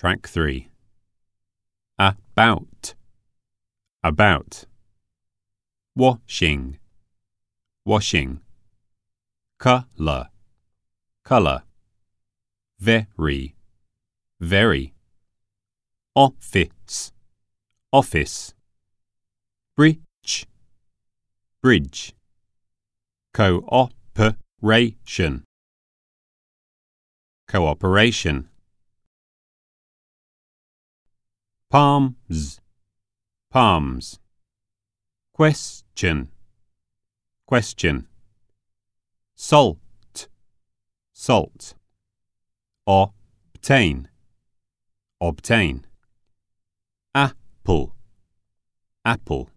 Track 3. About. About. Washing. Washing. Color. Color. Very. Very. Office. Office. Bridge. Bridge. Cooperation. Cooperation. Palms. Palms. Question. Question. Salt. Salt. Obtain. Obtain. Apple. Apple.